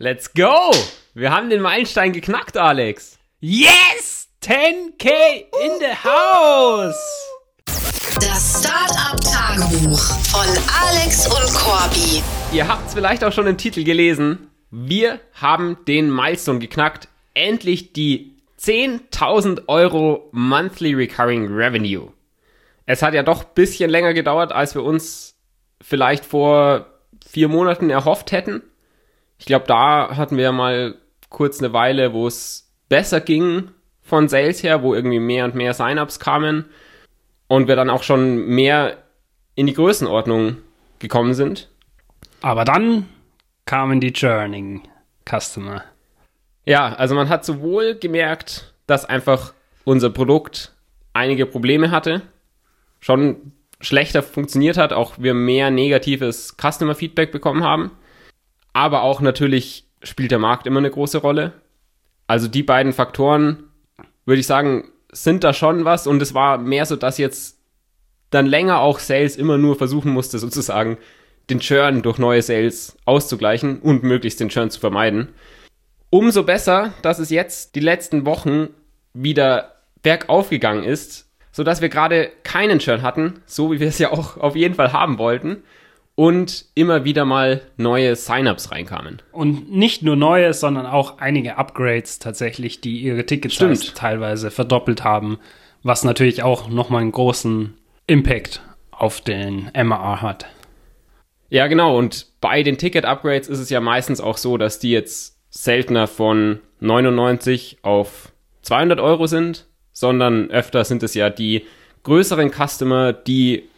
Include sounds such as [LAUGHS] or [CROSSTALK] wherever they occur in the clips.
Let's go! Wir haben den Meilenstein geknackt, Alex. Yes! 10k in the house! Das Startup-Tagebuch von Alex und Corby. Ihr habt es vielleicht auch schon im Titel gelesen. Wir haben den Milestone geknackt. Endlich die 10.000 Euro Monthly Recurring Revenue. Es hat ja doch ein bisschen länger gedauert, als wir uns vielleicht vor vier Monaten erhofft hätten. Ich glaube, da hatten wir mal kurz eine Weile, wo es besser ging von Sales her, wo irgendwie mehr und mehr Sign-ups kamen und wir dann auch schon mehr in die Größenordnung gekommen sind. Aber dann kamen die Churning Customer. Ja, also man hat sowohl gemerkt, dass einfach unser Produkt einige Probleme hatte, schon schlechter funktioniert hat, auch wir mehr negatives Customer Feedback bekommen haben. Aber auch natürlich spielt der Markt immer eine große Rolle. Also die beiden Faktoren, würde ich sagen, sind da schon was. Und es war mehr so, dass jetzt dann länger auch Sales immer nur versuchen musste, sozusagen den Churn durch neue Sales auszugleichen und möglichst den Churn zu vermeiden. Umso besser, dass es jetzt die letzten Wochen wieder bergauf gegangen ist, sodass wir gerade keinen Churn hatten, so wie wir es ja auch auf jeden Fall haben wollten und immer wieder mal neue Sign-ups reinkamen. Und nicht nur neue, sondern auch einige Upgrades tatsächlich, die ihre Tickets teilweise verdoppelt haben, was natürlich auch nochmal einen großen Impact auf den MAR hat. Ja, genau. Und bei den Ticket-Upgrades ist es ja meistens auch so, dass die jetzt seltener von 99 auf 200 Euro sind, sondern öfter sind es ja die größeren Customer, die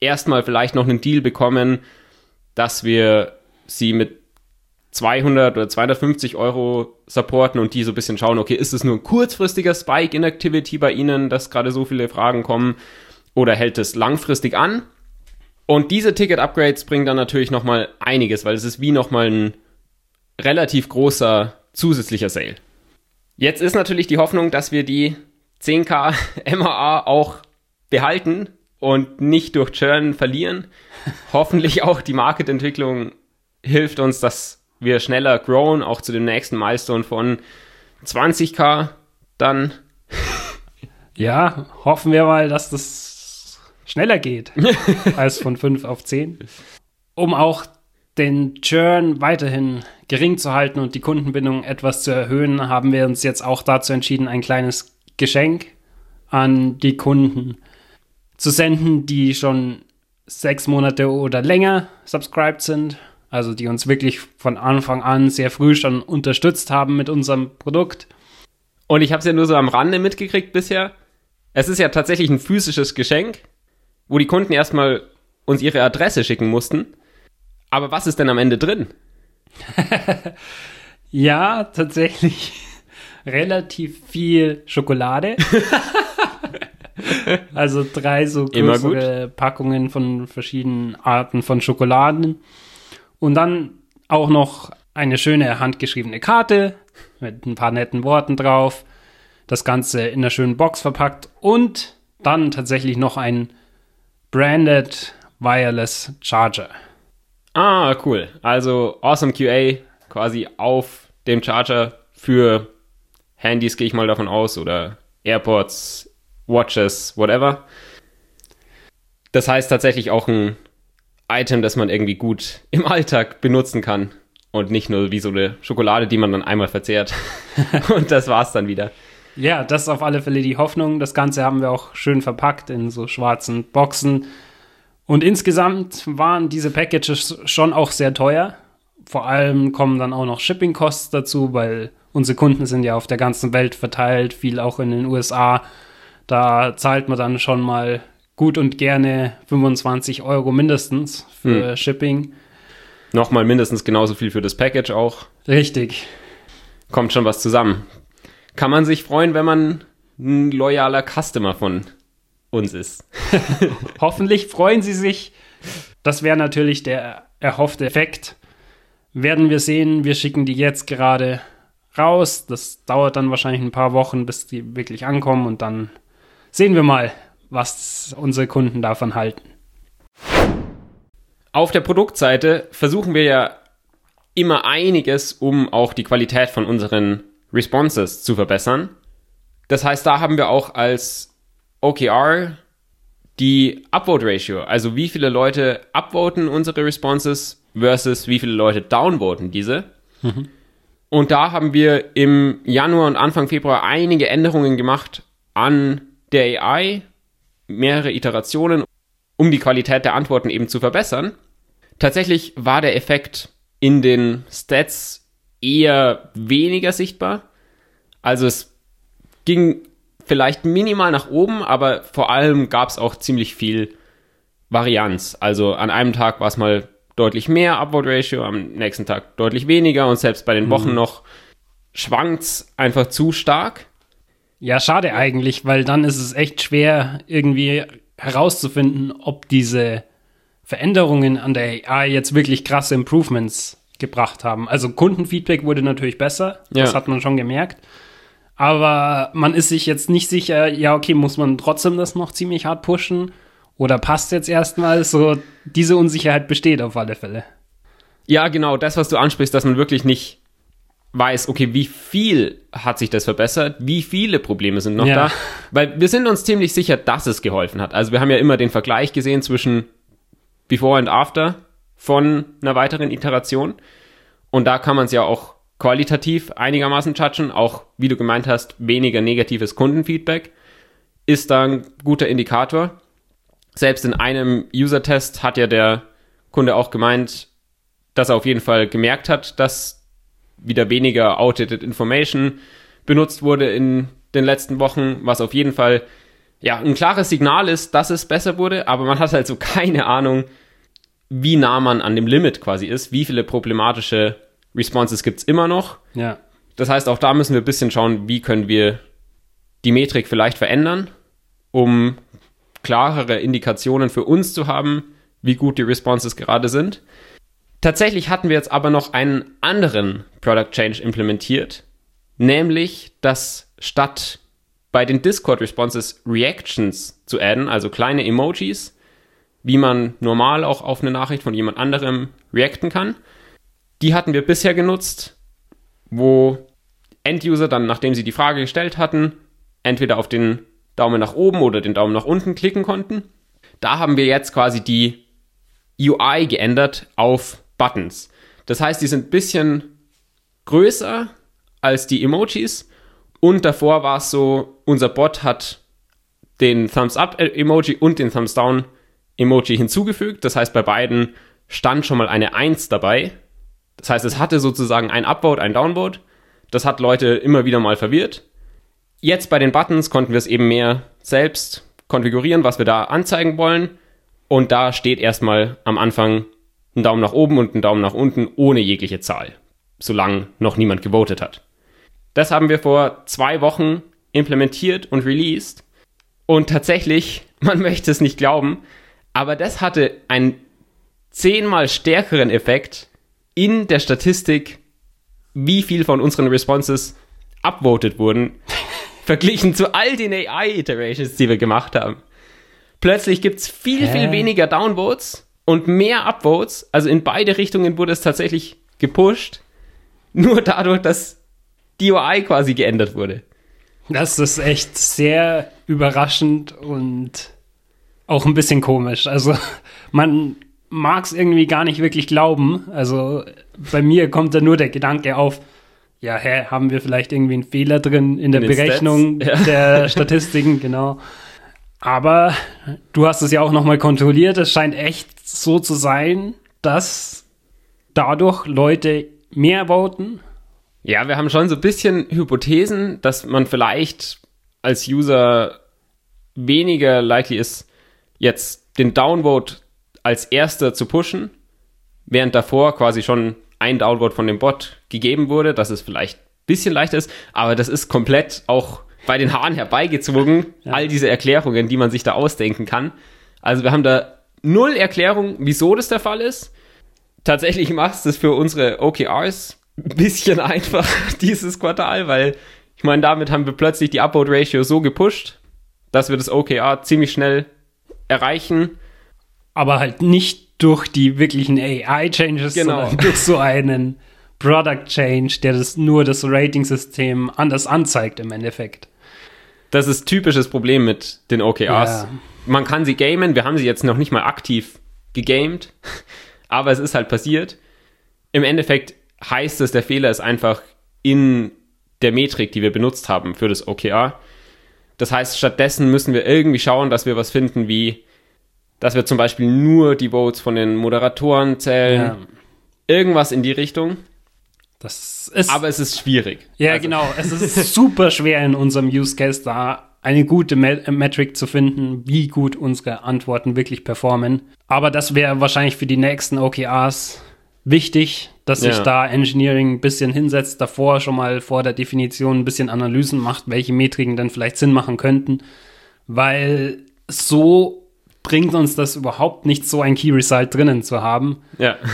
erstmal vielleicht noch einen Deal bekommen, dass wir sie mit 200 oder 250 Euro supporten und die so ein bisschen schauen, okay, ist es nur ein kurzfristiger Spike in Activity bei Ihnen, dass gerade so viele Fragen kommen oder hält es langfristig an? Und diese Ticket-Upgrades bringen dann natürlich nochmal einiges, weil es ist wie nochmal ein relativ großer zusätzlicher Sale. Jetzt ist natürlich die Hoffnung, dass wir die 10k MAA auch behalten und nicht durch Churn verlieren. [LAUGHS] Hoffentlich auch die Marketentwicklung hilft uns, dass wir schneller growen, auch zu dem nächsten Milestone von 20k dann. [LAUGHS] Ja, hoffen wir mal, dass das schneller geht [LAUGHS] als von 5 auf 10. Um auch den Churn weiterhin gering zu halten und die Kundenbindung etwas zu erhöhen, haben wir uns jetzt auch dazu entschieden, ein kleines Geschenk an die Kunden zu senden, die schon sechs Monate oder länger subscribed sind. Also die uns wirklich von Anfang an sehr früh schon unterstützt haben mit unserem Produkt. Und ich habe es ja nur so am Rande mitgekriegt bisher. Es ist ja tatsächlich ein physisches Geschenk, wo die Kunden erstmal uns ihre Adresse schicken mussten. Aber was ist denn am Ende drin? [LAUGHS] ja, tatsächlich [LAUGHS] relativ viel Schokolade. [LAUGHS] [LAUGHS] also drei so größere Packungen von verschiedenen Arten von Schokoladen. Und dann auch noch eine schöne handgeschriebene Karte mit ein paar netten Worten drauf. Das Ganze in einer schönen Box verpackt und dann tatsächlich noch ein branded Wireless Charger. Ah, cool. Also Awesome QA quasi auf dem Charger für Handys, gehe ich mal davon aus, oder AirPods, Watches, whatever. Das heißt tatsächlich auch ein Item, das man irgendwie gut [LAUGHS] im Alltag benutzen kann und nicht nur wie so eine Schokolade, die man dann einmal verzehrt [LAUGHS] und das war's dann wieder. Ja, das ist auf alle Fälle die Hoffnung. Das Ganze haben wir auch schön verpackt in so schwarzen Boxen. Und insgesamt waren diese Packages schon auch sehr teuer. Vor allem kommen dann auch noch Shipping-Costs dazu, weil unsere Kunden sind ja auf der ganzen Welt verteilt, viel auch in den USA. Da zahlt man dann schon mal gut und gerne 25 Euro mindestens für hm. Shipping. Nochmal mindestens genauso viel für das Package auch. Richtig. Kommt schon was zusammen. Kann man sich freuen, wenn man ein loyaler Customer von uns ist. [LAUGHS] Hoffentlich freuen sie sich. Das wäre natürlich der erhoffte Effekt. Werden wir sehen. Wir schicken die jetzt gerade raus. Das dauert dann wahrscheinlich ein paar Wochen, bis die wirklich ankommen und dann sehen wir mal, was unsere Kunden davon halten. Auf der Produktseite versuchen wir ja immer einiges, um auch die Qualität von unseren Responses zu verbessern. Das heißt, da haben wir auch als OKR die Upvote Ratio, also wie viele Leute upvoten unsere Responses versus wie viele Leute downvoten diese. Mhm. Und da haben wir im Januar und Anfang Februar einige Änderungen gemacht an der AI, mehrere Iterationen, um die Qualität der Antworten eben zu verbessern. Tatsächlich war der Effekt in den Stats eher weniger sichtbar. Also es ging vielleicht minimal nach oben, aber vor allem gab es auch ziemlich viel Varianz. Also an einem Tag war es mal deutlich mehr Upward Ratio, am nächsten Tag deutlich weniger und selbst bei den Wochen mhm. noch schwankt einfach zu stark. Ja, schade eigentlich, weil dann ist es echt schwer irgendwie herauszufinden, ob diese Veränderungen an der AI jetzt wirklich krasse Improvements gebracht haben. Also Kundenfeedback wurde natürlich besser, ja. das hat man schon gemerkt. Aber man ist sich jetzt nicht sicher, ja, okay, muss man trotzdem das noch ziemlich hart pushen? Oder passt jetzt erstmal? So, diese Unsicherheit besteht auf alle Fälle. Ja, genau, das, was du ansprichst, dass man wirklich nicht weiß, okay, wie viel hat sich das verbessert, wie viele Probleme sind noch ja. da, weil wir sind uns ziemlich sicher, dass es geholfen hat. Also wir haben ja immer den Vergleich gesehen zwischen Before und After von einer weiteren Iteration und da kann man es ja auch qualitativ einigermaßen judgen, auch wie du gemeint hast, weniger negatives Kundenfeedback ist da ein guter Indikator. Selbst in einem User-Test hat ja der Kunde auch gemeint, dass er auf jeden Fall gemerkt hat, dass wieder weniger outdated information benutzt wurde in den letzten Wochen, was auf jeden Fall ja ein klares Signal ist, dass es besser wurde, aber man hat halt so [LAUGHS] keine Ahnung, wie nah man an dem Limit quasi ist, wie viele problematische Responses gibt es immer noch. Ja. Das heißt, auch da müssen wir ein bisschen schauen, wie können wir die Metrik vielleicht verändern, um klarere Indikationen für uns zu haben, wie gut die Responses gerade sind. Tatsächlich hatten wir jetzt aber noch einen anderen Product Change implementiert, nämlich dass statt bei den Discord Responses Reactions zu adden, also kleine Emojis, wie man normal auch auf eine Nachricht von jemand anderem reacten kann, die hatten wir bisher genutzt, wo End-User dann, nachdem sie die Frage gestellt hatten, entweder auf den Daumen nach oben oder den Daumen nach unten klicken konnten. Da haben wir jetzt quasi die UI geändert auf Buttons. Das heißt, die sind ein bisschen größer als die Emojis und davor war es so, unser Bot hat den Thumbs Up Emoji und den Thumbs Down Emoji hinzugefügt. Das heißt, bei beiden stand schon mal eine 1 dabei. Das heißt, es hatte sozusagen ein Upvote, ein Downvote. Das hat Leute immer wieder mal verwirrt. Jetzt bei den Buttons konnten wir es eben mehr selbst konfigurieren, was wir da anzeigen wollen. Und da steht erstmal am Anfang ein Daumen nach oben und ein Daumen nach unten ohne jegliche Zahl, solange noch niemand gewotet hat. Das haben wir vor zwei Wochen implementiert und released. Und tatsächlich, [LAUGHS] man möchte es nicht glauben, aber das hatte einen zehnmal stärkeren Effekt in der Statistik, wie viel von unseren Responses upvoted wurden, [LAUGHS] verglichen zu all den AI-Iterations, die wir gemacht haben. Plötzlich gibt es viel, Hä? viel weniger Downvotes und mehr Upvotes. Also in beide Richtungen wurde es tatsächlich gepusht. [LAUGHS] Nur dadurch, dass die UI quasi geändert wurde. Das ist echt sehr überraschend und auch ein bisschen komisch. Also [LAUGHS] man mag es irgendwie gar nicht wirklich glauben. Also bei mir kommt da nur der Gedanke auf, ja, hä, haben wir vielleicht irgendwie einen Fehler drin in der in Berechnung ja. der [LAUGHS] Statistiken, genau. Aber du hast es ja auch nochmal kontrolliert. Es scheint echt so zu sein, dass dadurch Leute mehr voten. Ja, wir haben schon so ein bisschen Hypothesen, dass man vielleicht als User weniger likely ist, jetzt den Downvote als erster zu pushen, während davor quasi schon ein Downvote von dem Bot gegeben wurde, dass es vielleicht ein bisschen leichter ist, aber das ist komplett auch bei den Haaren herbeigezogen, ja. all diese Erklärungen, die man sich da ausdenken kann. Also wir haben da null Erklärung, wieso das der Fall ist. Tatsächlich macht es für unsere OKRs ein bisschen [LAUGHS] einfach dieses Quartal, weil ich meine, damit haben wir plötzlich die Upload-Ratio so gepusht, dass wir das OKR ziemlich schnell erreichen aber halt nicht durch die wirklichen AI-Changes, Genau. sondern [LAUGHS] durch so einen Product Change, der das nur das Rating-System anders anzeigt im Endeffekt. Das ist typisches Problem mit den OKRs. Ja. Man kann sie gamen, wir haben sie jetzt noch nicht mal aktiv gegamed, [LAUGHS] aber es ist halt passiert. Im Endeffekt heißt es, der Fehler ist einfach in der Metrik, die wir benutzt haben für das OKR. Das heißt, stattdessen müssen wir irgendwie schauen, dass wir was finden wie, dass wir zum Beispiel nur die Votes von den Moderatoren zählen. Ja. Irgendwas in die Richtung. Das ist Aber es ist schwierig. Ja, Also, genau. Es [LAUGHS] ist super schwer in unserem Use Case da eine gute äh, Metric zu finden, wie gut unsere Antworten wirklich performen. Aber das wäre wahrscheinlich für die nächsten OKRs wichtig, dass sich Ja. da Engineering ein bisschen hinsetzt, davor schon mal vor der Definition ein bisschen Analysen macht, welche Metriken dann vielleicht Sinn machen könnten. Weil so bringt uns das überhaupt nicht, so ein Key Result drinnen zu haben. Ja. [LAUGHS]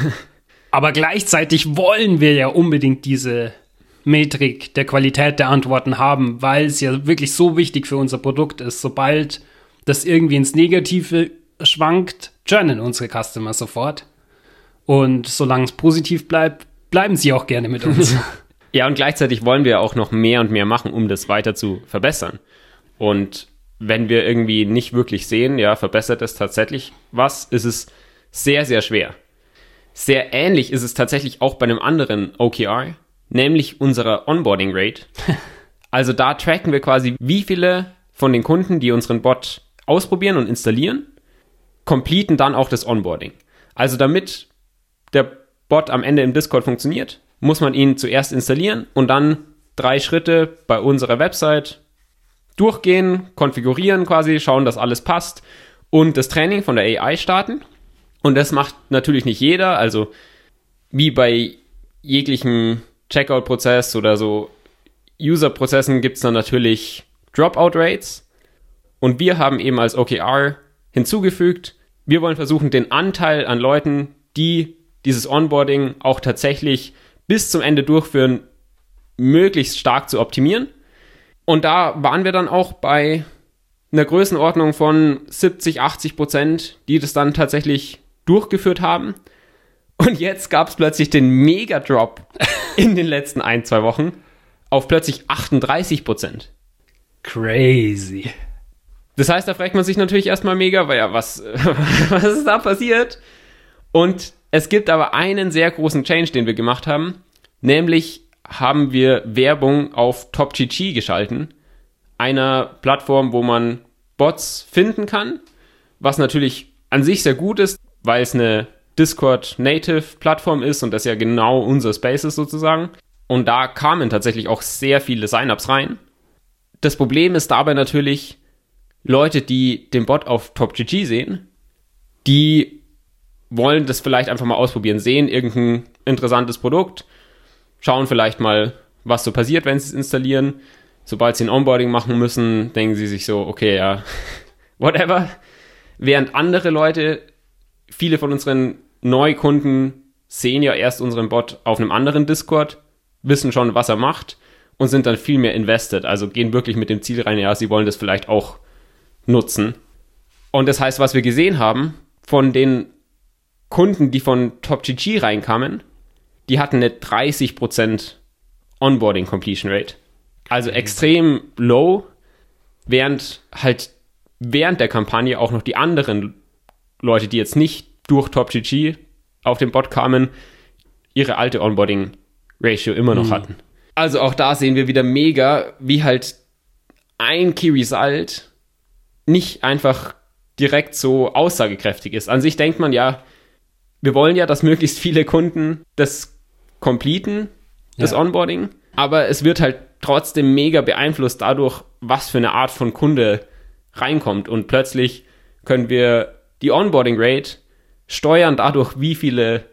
Aber gleichzeitig wollen wir ja unbedingt diese Metrik der Qualität der Antworten haben, weil es ja wirklich so wichtig für unser Produkt ist. Sobald das irgendwie ins Negative schwankt, journalen unsere Customer sofort. Und solange es positiv bleibt, bleiben sie auch gerne mit uns. [LAUGHS] Ja, und gleichzeitig wollen wir auch noch mehr und mehr machen, um das weiter zu verbessern. Und wenn wir irgendwie nicht wirklich sehen, ja, verbessert es tatsächlich was, ist es sehr, sehr schwer. Sehr ähnlich ist es tatsächlich auch bei einem anderen OKR, nämlich unserer Onboarding Rate. [LAUGHS] Also da tracken wir quasi, wie viele von den Kunden, die unseren Bot ausprobieren und installieren, completen dann auch das Onboarding. Also damit der Bot am Ende im Discord funktioniert, muss man ihn zuerst installieren und dann drei Schritte bei unserer Website durchgehen, konfigurieren quasi, schauen, dass alles passt und das Training von der AI starten. Und das macht natürlich nicht jeder, also wie bei jeglichen Checkout-Prozess oder so User-Prozessen gibt es dann natürlich Dropout-Rates. Und wir haben eben als OKR hinzugefügt, wir wollen versuchen, den Anteil an Leuten, die dieses Onboarding auch tatsächlich bis zum Ende durchführen, möglichst stark zu optimieren. Und da waren wir dann auch bei einer Größenordnung von 70, 80 Prozent, die das dann tatsächlich durchgeführt haben. Und jetzt gab es plötzlich den Mega-Drop in den letzten ein, zwei Wochen auf plötzlich 38 Prozent. Crazy. Das heißt, da fragt man sich natürlich erstmal mega, weil ja, was, [LAUGHS] was ist da passiert? Und es gibt aber einen sehr großen Change, den wir gemacht haben, nämlich haben wir Werbung auf TopGG geschalten, einer Plattform, wo man Bots finden kann, was natürlich an sich sehr gut ist, weil es eine Discord-Native-Plattform ist und das ja genau unser Space ist sozusagen. Und da kamen tatsächlich auch sehr viele Sign-ups rein. Das Problem ist dabei natürlich, Leute, die den Bot auf TopGG sehen, die wollen das vielleicht einfach mal ausprobieren, sehen irgendein interessantes Produkt, schauen vielleicht mal, was so passiert, wenn sie es installieren. Sobald sie ein Onboarding machen müssen, denken sie sich so, okay, ja, [LAUGHS] whatever. Während andere Leute, viele von unseren Neukunden sehen ja erst unseren Bot auf einem anderen Discord, wissen schon, was er macht und sind dann viel mehr invested. Also gehen wirklich mit dem Ziel rein, ja, sie wollen das vielleicht auch nutzen. Und das heißt, was wir gesehen haben, von den Kunden, die von TopGG reinkamen, die hatten eine 30% Onboarding Completion Rate. Also extrem low, während halt während der Kampagne auch noch die anderen Leute, die jetzt nicht durch TopGG auf den Bot kamen, ihre alte Onboarding Ratio immer noch hatten. Also auch da sehen wir wieder mega, wie halt ein Key Result nicht einfach direkt so aussagekräftig ist. An sich denkt man ja, wir wollen ja, dass möglichst viele Kunden das completen, das Ja. Onboarding, aber es wird halt trotzdem mega beeinflusst dadurch, was für eine Art von Kunde reinkommt. Und plötzlich können wir die Onboarding Rate steuern dadurch, wie viele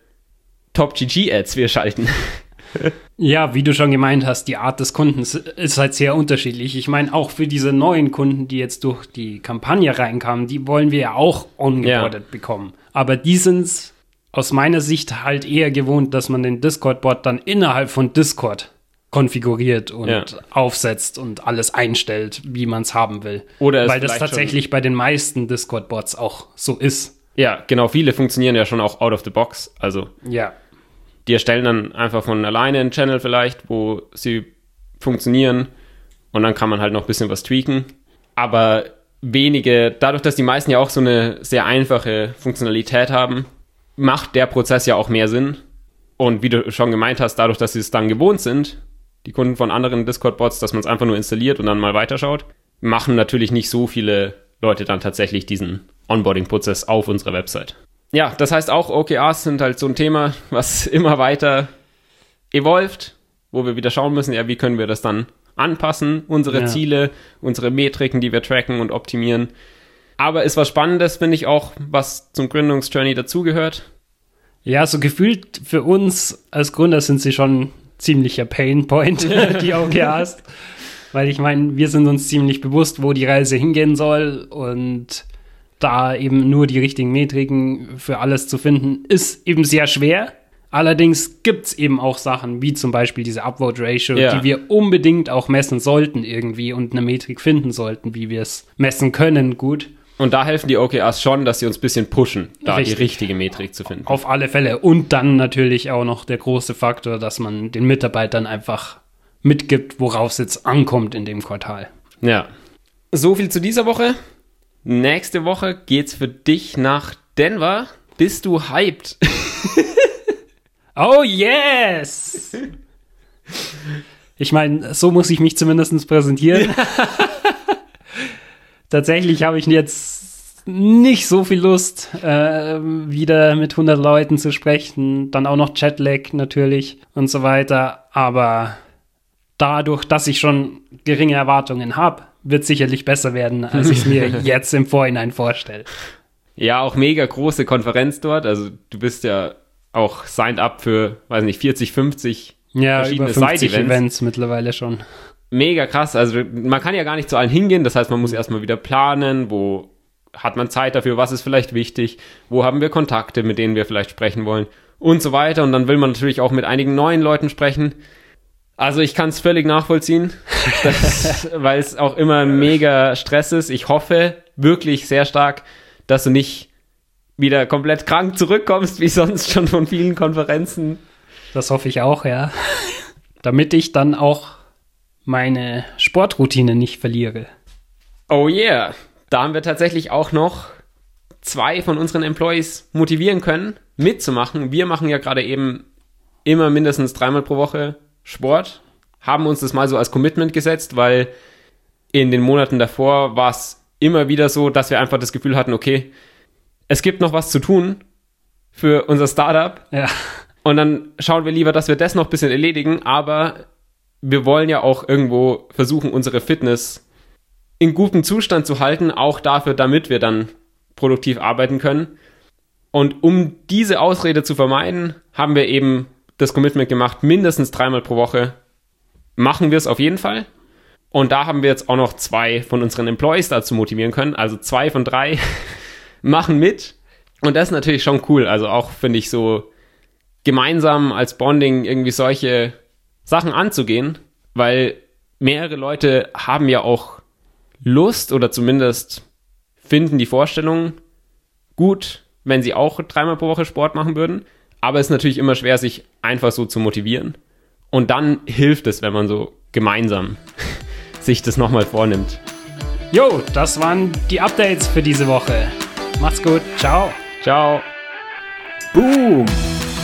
Top-GG-Ads wir schalten. [LAUGHS] Ja, wie du schon gemeint hast, die Art des Kundens ist halt sehr unterschiedlich. Ich meine, auch für diese neuen Kunden, die jetzt durch die Kampagne reinkamen, die wollen wir ja auch ongeboardet bekommen. Aber die sind aus meiner Sicht halt eher gewohnt, dass man den Discord-Bot dann innerhalb von Discord konfiguriert und Ja. aufsetzt und alles einstellt, wie man es haben will. Oder Weil das tatsächlich bei den meisten Discord-Bots auch so ist. Ja, genau, viele funktionieren ja schon auch out of the box. Also Ja. die erstellen dann einfach von alleine einen Channel vielleicht, wo sie funktionieren und dann kann man halt noch ein bisschen was tweaken. Aber wenige, dadurch, dass die meisten ja auch so eine sehr einfache Funktionalität haben, macht der Prozess ja auch mehr Sinn. Und wie du schon gemeint hast, dadurch, dass sie es dann gewohnt sind, die Kunden von anderen Discord-Bots, dass man es einfach nur installiert und dann mal weiterschaut, machen natürlich nicht so viele Leute dann tatsächlich diesen Onboarding-Prozess auf unserer Website. Ja, das heißt auch, OKRs sind halt so ein Thema, was [LAUGHS] immer weiter evolved, wo wir wieder schauen müssen, ja, wie können wir das dann anpassen, unsere Ja. Ziele, unsere Metriken, die wir tracken und optimieren. Aber ist was Spannendes, finde ich auch, was zum Gründungsjourney dazugehört. Ja, so gefühlt für uns als Gründer sind sie schon ziemlicher Painpoint, [LAUGHS] die OKRs. Weil ich meine, wir sind uns ziemlich bewusst, wo die Reise hingehen soll und da eben nur die richtigen Metriken für alles zu finden, ist eben sehr schwer. Allerdings gibt es eben auch Sachen, wie zum Beispiel diese Upvote-Ratio, Ja. die wir unbedingt auch messen sollten irgendwie und eine Metrik finden sollten, wie wir es messen können, gut. Und da helfen die OKRs schon, dass sie uns ein bisschen pushen, da Richtig. die richtige Metrik zu finden. Auf alle Fälle. Und dann natürlich auch noch der große Faktor, dass man den Mitarbeitern einfach mitgibt, worauf es jetzt ankommt in dem Quartal. Ja. So viel zu dieser Woche. Nächste Woche geht's für dich nach Denver. Bist du hyped? [LAUGHS] Oh yes! [LAUGHS] Ich meine, so muss ich mich zumindest präsentieren. [LAUGHS] Tatsächlich habe ich jetzt nicht so viel Lust, äh, wieder mit 100 Leuten zu sprechen. Dann auch noch Jetlag natürlich und so weiter. Aber dadurch, dass ich schon geringe Erwartungen habe, wird sicherlich besser werden, als ich es mir [LAUGHS] jetzt im Vorhinein vorstelle. Ja, auch mega große Konferenz dort. Also du bist ja auch signed up für, weiß nicht, 40, 50 Ja, verschiedene über 50 Side-Events. Events mittlerweile schon. Mega krass. Also man kann ja gar nicht zu allen hingehen. Das heißt, man muss erstmal wieder planen, wo hat man Zeit dafür, was ist vielleicht wichtig, wo haben wir Kontakte, mit denen wir vielleicht sprechen wollen und so weiter. Und dann will man natürlich auch mit einigen neuen Leuten sprechen. Also ich kann es völlig nachvollziehen, [LAUGHS] [LAUGHS] weil es auch immer mega Stress ist. Ich hoffe wirklich sehr stark, dass du nicht wieder komplett krank zurückkommst, wie sonst schon von vielen Konferenzen. Das hoffe ich auch, ja. Damit ich dann auch meine Sportroutine nicht verliere. Oh yeah. Da haben wir tatsächlich auch noch zwei von unseren Employees motivieren können, mitzumachen. Wir machen ja gerade eben immer mindestens dreimal pro Woche Sport, haben uns das mal so als Commitment gesetzt, weil in den Monaten davor war es immer wieder so, dass wir einfach das Gefühl hatten, okay, es gibt noch was zu tun für unser Startup. Ja, Und dann schauen wir lieber, dass wir das noch ein bisschen erledigen, aber wir wollen ja auch irgendwo versuchen, unsere Fitness in gutem Zustand zu halten, auch dafür, damit wir dann produktiv arbeiten können. Und um diese Ausrede zu vermeiden, haben wir eben das Commitment gemacht, mindestens dreimal pro Woche machen wir es auf jeden Fall. Und da haben wir jetzt auch noch zwei von unseren Employees dazu motivieren können. Also zwei von drei [LAUGHS] machen mit. Und das ist natürlich schon cool. Also auch finde ich so gemeinsam als Bonding irgendwie solche Sachen anzugehen, weil mehrere Leute haben ja auch Lust oder zumindest finden die Vorstellung gut, wenn sie auch dreimal pro Woche Sport machen würden. Aber es ist natürlich immer schwer, sich einfach so zu motivieren. Und dann hilft es, wenn man so gemeinsam [LAUGHS] sich das nochmal vornimmt. Jo, das waren die Updates für diese Woche. Macht's gut. Ciao. Ciao. Boom!